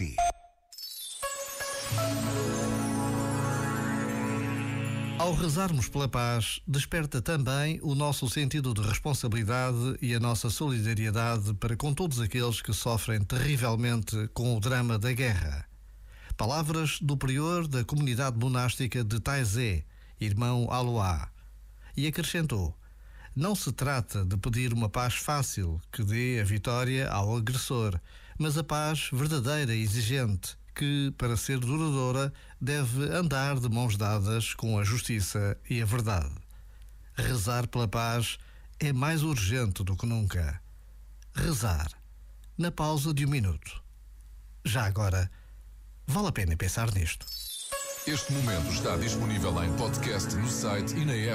si. Ao rezarmos pela paz, desperta também o nosso sentido de responsabilidade e a nossa solidariedade para com todos aqueles que sofrem terrivelmente com o drama da guerra. Palavras do prior da comunidade monástica de Taizé, irmão Aloá. E acrescentou: Não se trata de pedir uma paz fácil que dê a vitória ao agressor, mas a paz verdadeira e exigente que, para ser duradoura, deve andar de mãos dadas com a justiça e a verdade. Rezar pela paz é mais urgente do que nunca. Rezar, na pausa de um minuto. Já agora, vale a pena pensar nisto. Este momento está disponível em podcast no site e na app.